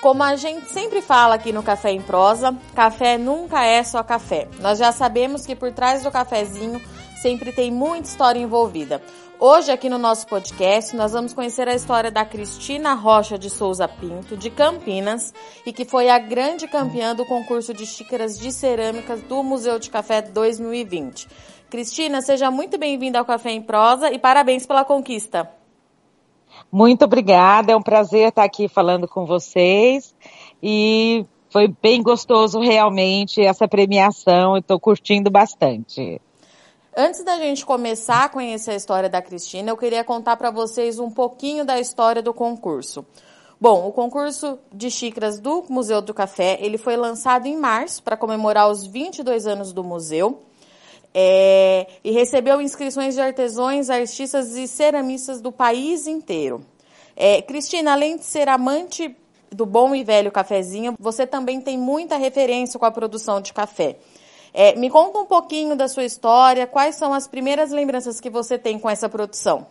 Como a gente sempre fala aqui no Café em Prosa, café nunca é só café. Nós já sabemos que por trás do cafezinho sempre tem muita história envolvida. Hoje, aqui no nosso podcast, nós vamos conhecer a história da Cristina Rocha de Souza Pinto, de Campinas, e que foi a grande campeã do concurso de xícaras de cerâmicas do Museu de Café 2020. Cristina, seja muito bem-vinda ao Café em Prosa e parabéns pela conquista. Muito obrigada, é um prazer estar aqui falando com vocês e foi bem gostoso realmente essa premiação, estou curtindo bastante. Antes da gente começar a conhecer a história da Cristina, eu queria contar para vocês um pouquinho da história do concurso. Bom, o concurso de xícaras do Museu do Café, ele foi lançado em março para comemorar os 22 anos do museu. É, e recebeu inscrições de artesãos, artistas e ceramistas do país inteiro. É, Cristina, além de ser amante do bom e velho cafezinho, você também tem muita referência com a produção de café. É, me conta um pouquinho da sua história, quais são as primeiras lembranças que você tem com essa produção?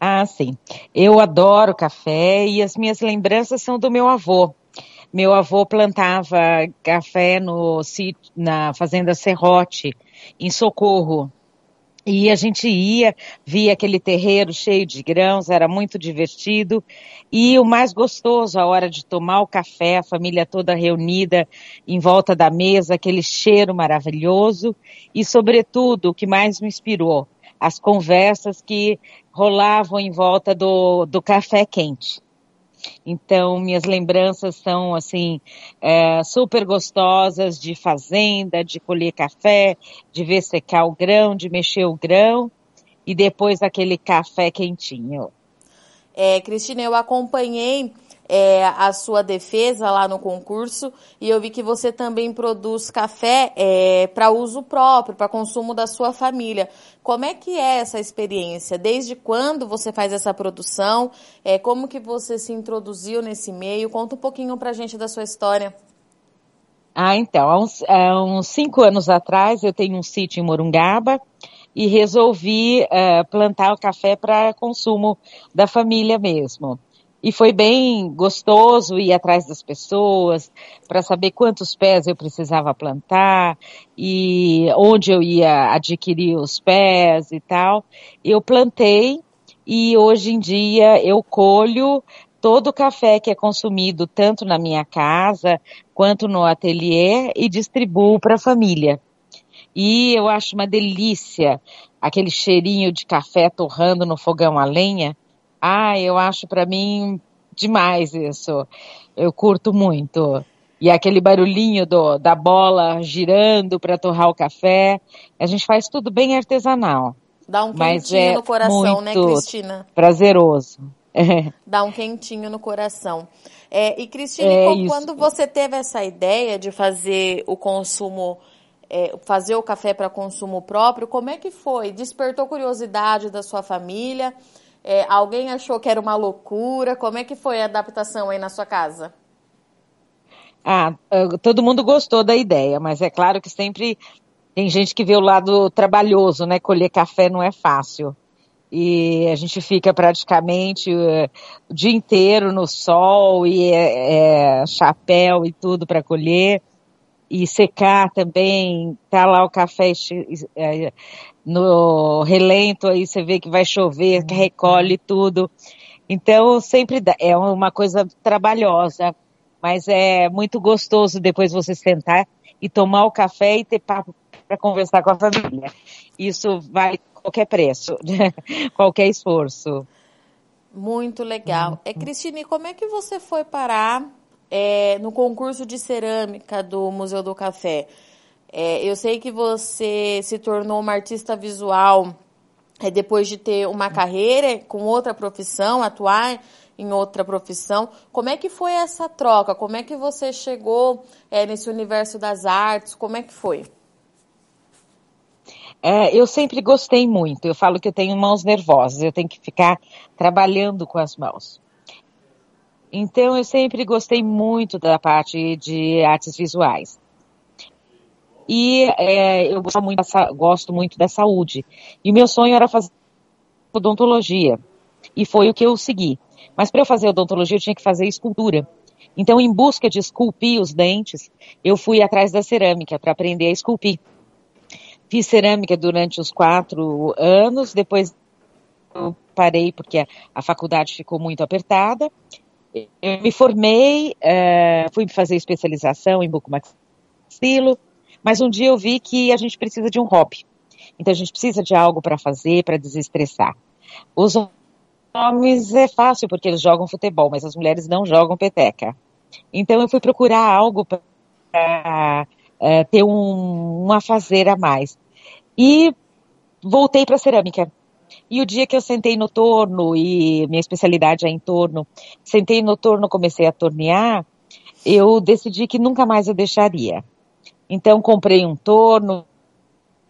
Ah, sim. Eu adoro café e as minhas lembranças são do meu avô. Meu avô plantava café no na fazenda Serrote, em Socorro. E a gente ia, via aquele terreiro cheio de grãos, era muito divertido. E o mais gostoso, a hora de tomar o café, a família toda reunida em volta da mesa, aquele cheiro maravilhoso. E, sobretudo, o que mais me inspirou, as conversas que rolavam em volta do, do café quente. Então, minhas lembranças são, assim, é, super gostosas de fazenda, de colher café, de ver secar o grão, de mexer o grão e depois aquele café quentinho. É, Cristina, eu acompanhei é, a sua defesa lá no concurso e eu vi que você também produz café é, para uso próprio, para consumo da sua família. Como é que é essa experiência? Desde quando você faz essa produção? É, como que você se introduziu nesse meio? Conta um pouquinho para a gente da sua história. Ah, então, há uns, há uns, cinco anos atrás eu tenho um sítio em Morungaba e resolvi uh, plantar o café para consumo da família mesmo. E foi bem gostoso ir atrás das pessoas para saber quantos pés eu precisava plantar e onde eu ia adquirir os pés e tal. Eu plantei e hoje em dia eu colho todo o café que é consumido tanto na minha casa quanto no ateliê e distribuo para a família. E eu acho uma delícia aquele cheirinho de café torrando no fogão a lenha. Ah, eu acho para mim demais isso. Eu curto muito. E aquele barulhinho do, da bola girando para torrar o café. A gente faz tudo bem artesanal. Dá um quentinho é no coração, né, Cristina? Prazeroso. Dá um quentinho no coração. É, e Cristina, é quando você teve essa ideia de fazer o consumo, é, fazer o café para consumo próprio, como é que foi? Despertou curiosidade da sua família? É, alguém achou que era uma loucura? Como é que foi a adaptação aí na sua casa? Ah, todo mundo gostou da ideia, mas é claro que sempre tem gente que vê o lado trabalhoso, né? Colher café não é fácil. E a gente fica praticamente uh, o dia inteiro no sol e é, é, chapéu e tudo para colher e secar também, tá lá o café é, no relento, aí você vê que vai chover, uhum. recolhe tudo. Então, sempre dá, é uma coisa trabalhosa, mas é muito gostoso depois você sentar e tomar o café e ter papo para conversar com a família. Isso vale qualquer preço, qualquer esforço. Muito legal. É, Cristine, como é que você foi parar é, no concurso de cerâmica do Museu do Café? É, eu sei que você se tornou uma artista visual é, depois de ter uma carreira com outra profissão, atuar em outra profissão. Como é que foi essa troca? Como é que você chegou é, nesse universo das artes? Como é que foi? É, eu sempre gostei muito. Eu falo que eu tenho mãos nervosas, eu tenho que ficar trabalhando com as mãos. Então, eu sempre gostei muito da parte de artes visuais. E é, eu gosto muito, dessa, gosto muito da saúde. E meu sonho era fazer odontologia. E foi o que eu segui. Mas para eu fazer odontologia, eu tinha que fazer escultura. Então, em busca de esculpir os dentes, eu fui atrás da cerâmica para aprender a esculpir. Fiz cerâmica durante os quatro anos, depois eu parei porque a, a faculdade ficou muito apertada. Eu me formei, uh, fui fazer especialização em bucomaxilo, mas um dia eu vi que a gente precisa de um hobby. Então a gente precisa de algo para fazer, para desestressar. Os homens é fácil porque eles jogam futebol, mas as mulheres não jogam peteca. Então eu fui procurar algo para uh, ter um, um afazer a mais. E voltei para cerâmica. E o dia que eu sentei no torno, e minha especialidade é em torno, sentei no torno, comecei a tornear, eu decidi que nunca mais eu deixaria. Então comprei um torno,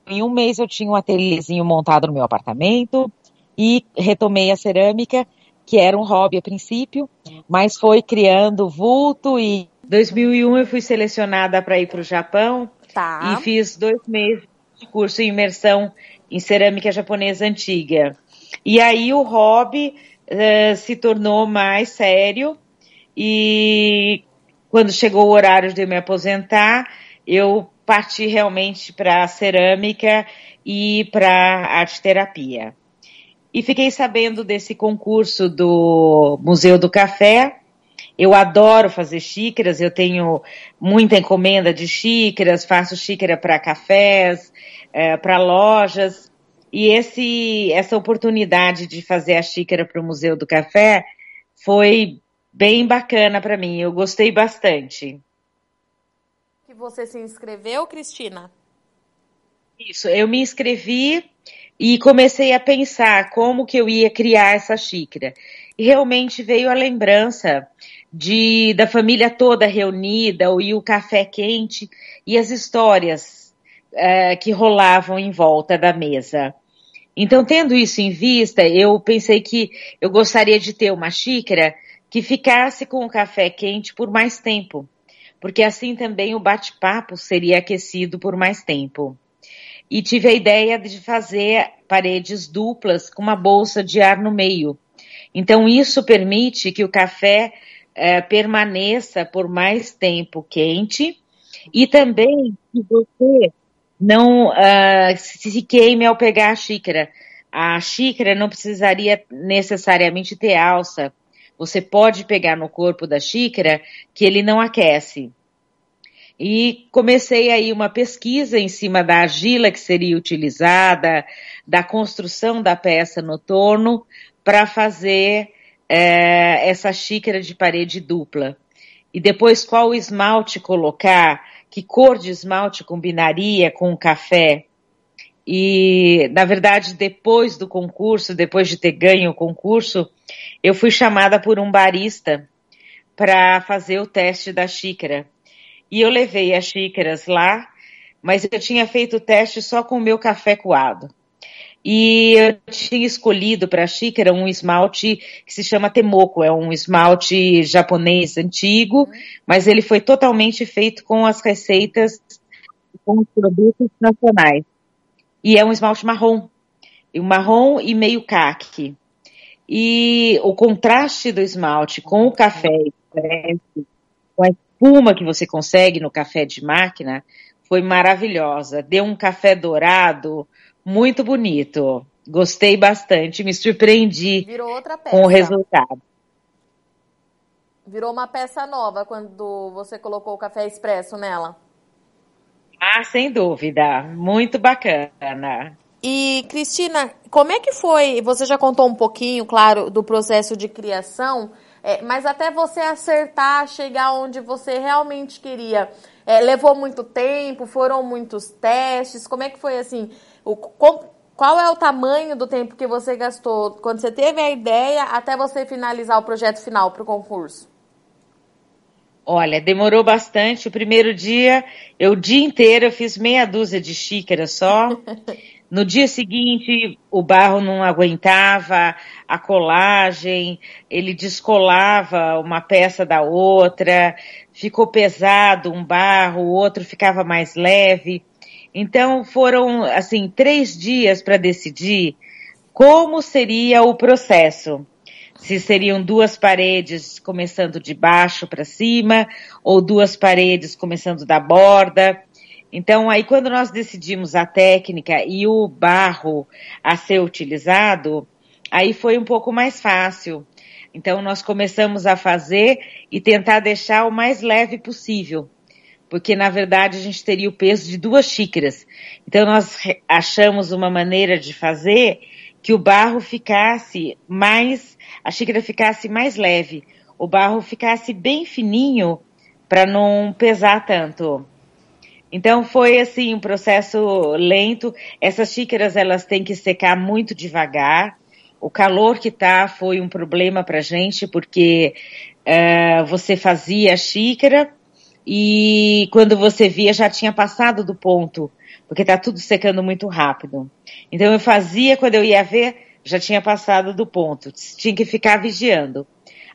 em um mês eu tinha um ateliêzinho montado no meu apartamento e retomei a cerâmica, que era um hobby a princípio, mas foi criando vulto e 2001 eu fui selecionada para ir para o Japão tá. e fiz dois meses de curso em imersão em cerâmica japonesa antiga. E aí o hobby uh, se tornou mais sério e quando chegou o horário de me aposentar, eu parti realmente para a cerâmica e para arte terapia. E fiquei sabendo desse concurso do Museu do Café. Eu adoro fazer xícaras, eu tenho muita encomenda de xícaras, faço xícara para cafés, é, para lojas. E esse, essa oportunidade de fazer a xícara para o Museu do Café foi bem bacana para mim. Eu gostei bastante. Que você se inscreveu, Cristina? Isso, eu me inscrevi e comecei a pensar como que eu ia criar essa xícara. E realmente veio a lembrança de da família toda reunida, e o café quente e as histórias uh, que rolavam em volta da mesa. Então, tendo isso em vista, eu pensei que eu gostaria de ter uma xícara que ficasse com o café quente por mais tempo, porque assim também o bate-papo seria aquecido por mais tempo. E tive a ideia de fazer paredes duplas com uma bolsa de ar no meio. Então, isso permite que o café eh, permaneça por mais tempo quente e também que você não uh, se queime ao pegar a xícara. A xícara não precisaria necessariamente ter alça. Você pode pegar no corpo da xícara que ele não aquece. E comecei aí uma pesquisa em cima da argila que seria utilizada, da construção da peça no torno, para fazer é, essa xícara de parede dupla. E depois qual esmalte colocar, que cor de esmalte combinaria com o café. E, na verdade, depois do concurso, depois de ter ganho o concurso, eu fui chamada por um barista para fazer o teste da xícara. E eu levei as xícaras lá, mas eu tinha feito o teste só com o meu café coado. E eu tinha escolhido para a xícara um esmalte que se chama Temoko, é um esmalte japonês antigo, mas ele foi totalmente feito com as receitas, com os produtos nacionais. E é um esmalte marrom, marrom e meio caque. E o contraste do esmalte com o café, com a espuma que você consegue no café de máquina, foi maravilhosa. Deu um café dourado, muito bonito. Gostei bastante, me surpreendi com o resultado. Virou uma peça nova quando você colocou o café expresso nela. Ah, sem dúvida. Muito bacana. E, Cristina, como é que foi? Você já contou um pouquinho, claro, do processo de criação, é, mas até você acertar, chegar onde você realmente queria. É, levou muito tempo? Foram muitos testes? Como é que foi assim? O, qual é o tamanho do tempo que você gastou quando você teve a ideia até você finalizar o projeto final para o concurso? Olha, demorou bastante. O primeiro dia, eu o dia inteiro eu fiz meia dúzia de xícaras só. No dia seguinte, o barro não aguentava a colagem, ele descolava uma peça da outra, ficou pesado um barro, o outro ficava mais leve. Então foram assim três dias para decidir como seria o processo. se seriam duas paredes começando de baixo para cima ou duas paredes começando da borda. Então, aí quando nós decidimos a técnica e o barro a ser utilizado, aí foi um pouco mais fácil. Então, nós começamos a fazer e tentar deixar o mais leve possível, porque na verdade a gente teria o peso de duas xícaras. Então, nós achamos uma maneira de fazer que o barro ficasse mais, a xícara ficasse mais leve, o barro ficasse bem fininho para não pesar tanto. Então foi assim um processo lento. Essas xícaras elas têm que secar muito devagar. O calor que tá foi um problema para gente porque uh, você fazia a xícara e quando você via já tinha passado do ponto porque tá tudo secando muito rápido. Então eu fazia, quando eu ia ver, já tinha passado do ponto. Tinha que ficar vigiando.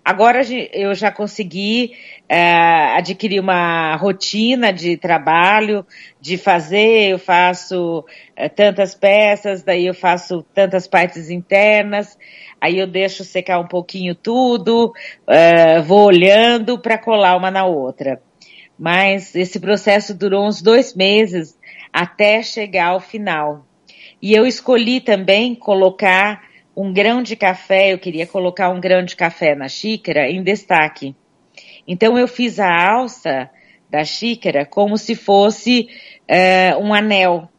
Agora eu já consegui é, adquirir uma rotina de trabalho, de fazer, eu faço é, tantas peças, daí eu faço tantas partes internas, aí eu deixo secar um pouquinho tudo, é, vou olhando para colar uma na outra. Mas esse processo durou uns dois meses até chegar ao final. E eu escolhi também colocar um grão de café, eu queria colocar um grão de café na xícara em destaque. Então eu fiz a alça da xícara como se fosse uh, um anel.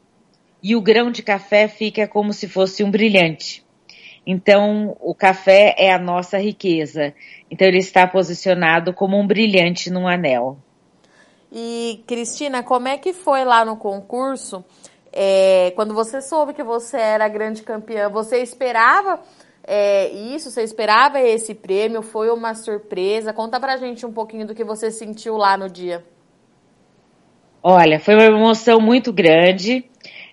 E o grão de café fica como se fosse um brilhante. Então, o café é a nossa riqueza. Então, ele está posicionado como um brilhante num anel. E, Cristina, como é que foi lá no concurso? É, quando você soube que você era grande campeã, você esperava é, isso? Você esperava esse prêmio? Foi uma surpresa? Conta pra gente um pouquinho do que você sentiu lá no dia. Olha, foi uma emoção muito grande.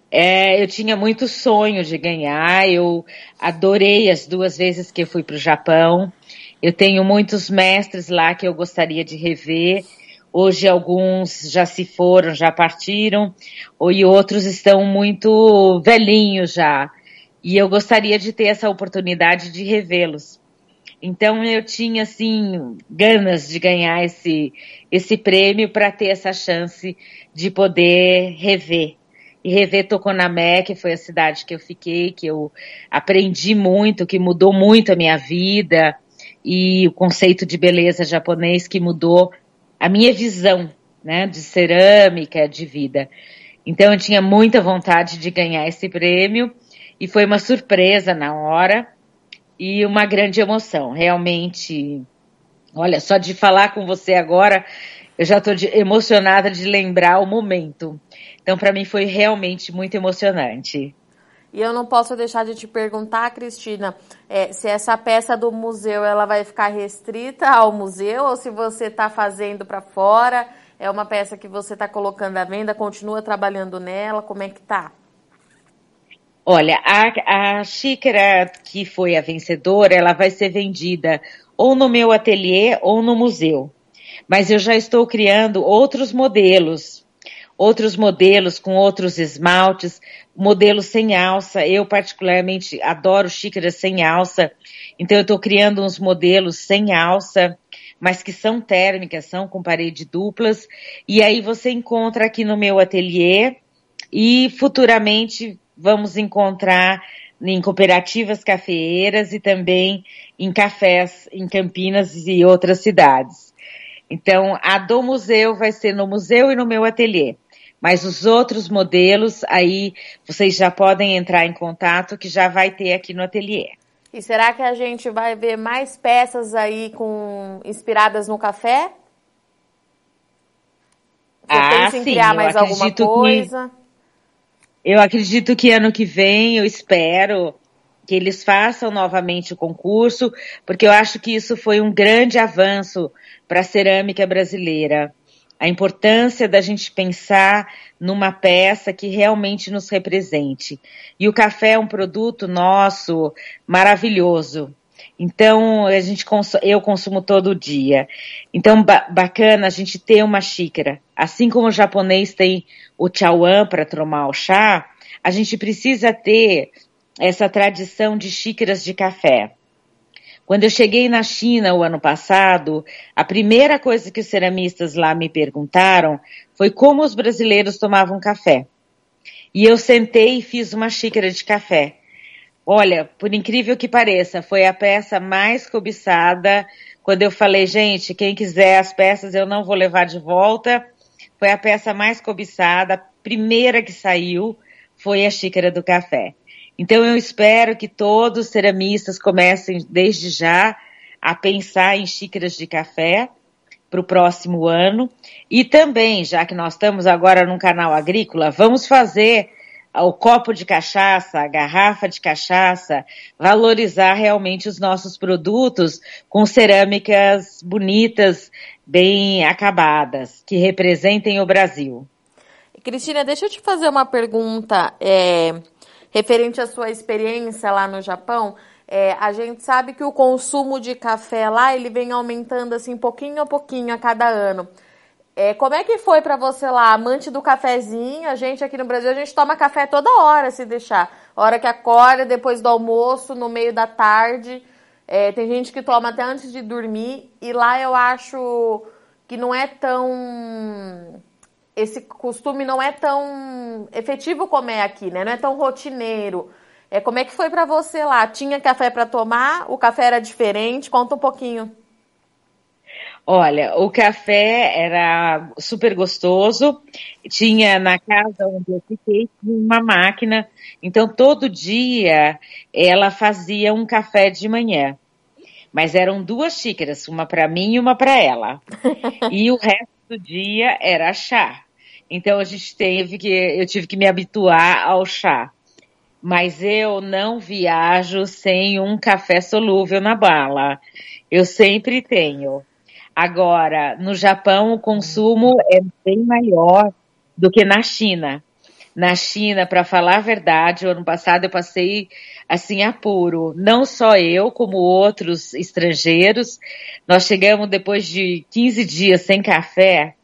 É, eu tinha muito sonho de ganhar. Eu adorei as duas vezes que eu fui para o Japão. Eu tenho muitos mestres lá que eu gostaria de rever. Hoje alguns já se foram, já partiram, e outros estão muito velhinhos já. E eu gostaria de ter essa oportunidade de revê-los. Então eu tinha assim ganas de ganhar esse esse prêmio para ter essa chance de poder rever. E rever Tokoname, que foi a cidade que eu fiquei, que eu aprendi muito, que mudou muito a minha vida e o conceito de beleza japonês que mudou a minha visão, né, de cerâmica, de vida. Então eu tinha muita vontade de ganhar esse prêmio e foi uma surpresa na hora e uma grande emoção. Realmente, olha, só de falar com você agora, eu já estou emocionada de lembrar o momento. Então, para mim foi realmente muito emocionante. E eu não posso deixar de te perguntar, Cristina, é, se essa peça do museu ela vai ficar restrita ao museu ou se você está fazendo para fora. É uma peça que você está colocando à venda, continua trabalhando nela, como é que tá? Olha, a, a xícara que foi a vencedora, ela vai ser vendida ou no meu ateliê ou no museu. Mas eu já estou criando outros modelos outros modelos com outros esmaltes, modelos sem alça. Eu particularmente adoro xícaras sem alça, então eu estou criando uns modelos sem alça, mas que são térmicas, são com parede duplas. E aí você encontra aqui no meu ateliê e futuramente vamos encontrar em cooperativas cafeeiras e também em cafés em Campinas e outras cidades. Então, a do museu vai ser no museu e no meu ateliê. Mas os outros modelos, aí vocês já podem entrar em contato que já vai ter aqui no ateliê. E será que a gente vai ver mais peças aí com inspiradas no café? Você ah, sim, criar mais alguma coisa? Que, eu acredito que ano que vem, eu espero que eles façam novamente o concurso, porque eu acho que isso foi um grande avanço para a cerâmica brasileira a importância da gente pensar numa peça que realmente nos represente. E o café é um produto nosso maravilhoso. Então, a gente eu consumo todo dia. Então, ba bacana a gente ter uma xícara. Assim como o japonês tem o chawan para tomar o chá, a gente precisa ter essa tradição de xícaras de café. Quando eu cheguei na China o ano passado, a primeira coisa que os ceramistas lá me perguntaram foi como os brasileiros tomavam café. E eu sentei e fiz uma xícara de café. Olha, por incrível que pareça, foi a peça mais cobiçada. Quando eu falei, gente, quem quiser as peças eu não vou levar de volta. Foi a peça mais cobiçada, a primeira que saiu foi a xícara do café. Então eu espero que todos os ceramistas comecem desde já a pensar em xícaras de café para o próximo ano. E também, já que nós estamos agora num canal agrícola, vamos fazer o copo de cachaça, a garrafa de cachaça, valorizar realmente os nossos produtos com cerâmicas bonitas, bem acabadas, que representem o Brasil. Cristina, deixa eu te fazer uma pergunta. É referente à sua experiência lá no Japão, é, a gente sabe que o consumo de café lá ele vem aumentando assim pouquinho a pouquinho a cada ano. É, como é que foi para você lá, amante do cafezinho? A gente aqui no Brasil a gente toma café toda hora se deixar, hora que acorda, depois do almoço, no meio da tarde. É, tem gente que toma até antes de dormir e lá eu acho que não é tão esse costume não é tão efetivo como é aqui, né? Não é tão rotineiro. É, como é que foi para você lá? Tinha café para tomar? O café era diferente? Conta um pouquinho. Olha, o café era super gostoso. Tinha na casa onde eu fiquei uma máquina. Então todo dia ela fazia um café de manhã. Mas eram duas xícaras, uma para mim e uma para ela. e o resto do dia era chá. Então a gente teve que, eu tive que me habituar ao chá. Mas eu não viajo sem um café solúvel na bala. Eu sempre tenho. Agora, no Japão o consumo é bem maior do que na China. Na China, para falar a verdade, o ano passado eu passei assim apuro. Não só eu, como outros estrangeiros. Nós chegamos depois de 15 dias sem café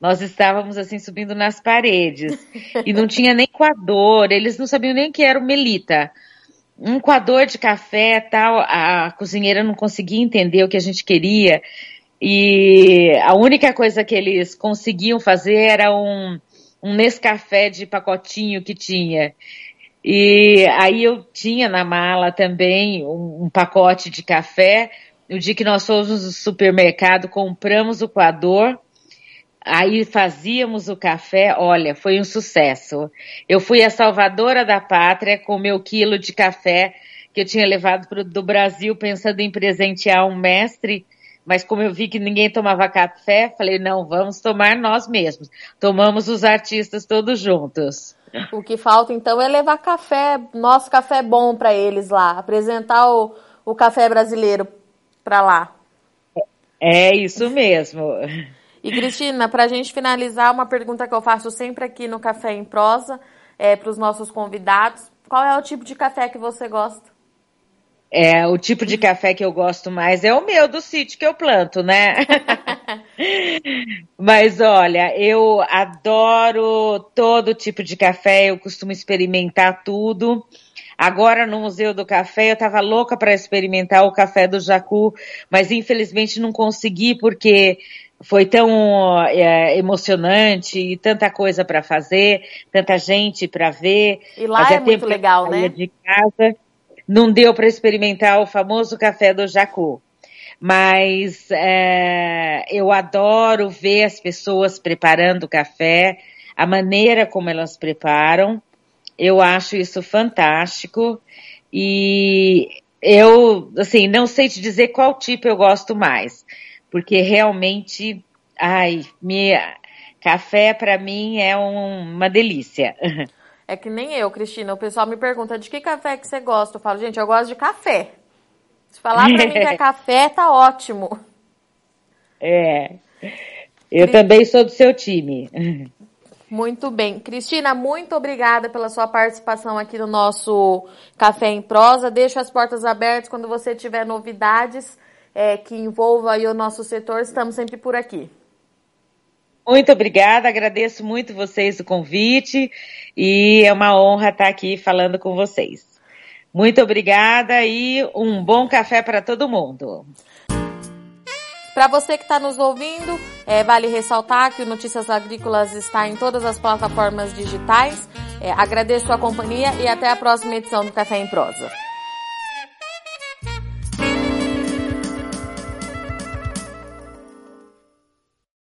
nós estávamos assim subindo nas paredes e não tinha nem coador, eles não sabiam nem que era o melita. Um coador de café tal, a cozinheira não conseguia entender o que a gente queria e a única coisa que eles conseguiam fazer era um, um Nescafé de pacotinho que tinha. E aí eu tinha na mala também um, um pacote de café. No dia que nós fomos no supermercado, compramos o coador Aí fazíamos o café, olha, foi um sucesso. Eu fui a salvadora da pátria com meu quilo de café que eu tinha levado pro, do Brasil pensando em presentear um mestre, mas como eu vi que ninguém tomava café, falei, não, vamos tomar nós mesmos. Tomamos os artistas todos juntos. O que falta então é levar café, nosso café bom para eles lá, apresentar o, o café brasileiro para lá. É isso mesmo. E Cristina, para a gente finalizar, uma pergunta que eu faço sempre aqui no Café em Prosa é, para os nossos convidados: qual é o tipo de café que você gosta? É, o tipo de café que eu gosto mais é o meu do sítio que eu planto, né? Mas olha, eu adoro todo tipo de café, eu costumo experimentar tudo. Agora no Museu do Café eu estava louca para experimentar o café do Jacu, mas infelizmente não consegui porque foi tão é, emocionante e tanta coisa para fazer, tanta gente para ver. E lá é muito legal, né? De casa. Não deu para experimentar o famoso café do Jacu. Mas é, eu adoro ver as pessoas preparando o café, a maneira como elas preparam. Eu acho isso fantástico. E eu, assim, não sei te dizer qual tipo eu gosto mais porque realmente, ai, minha, café para mim é um, uma delícia. É que nem eu, Cristina. O pessoal me pergunta de que café que você gosta. Eu falo, gente, eu gosto de café. Se falar para mim que é café, tá ótimo. É. Eu também sou do seu time. Muito bem. Cristina, muito obrigada pela sua participação aqui no nosso Café em Prosa. Deixo as portas abertas quando você tiver novidades é, que envolva o nosso setor, estamos sempre por aqui. Muito obrigada, agradeço muito vocês o convite e é uma honra estar aqui falando com vocês. Muito obrigada e um bom café para todo mundo. Para você que está nos ouvindo, é, vale ressaltar que o Notícias Agrícolas está em todas as plataformas digitais. É, agradeço a companhia e até a próxima edição do Café em Prosa.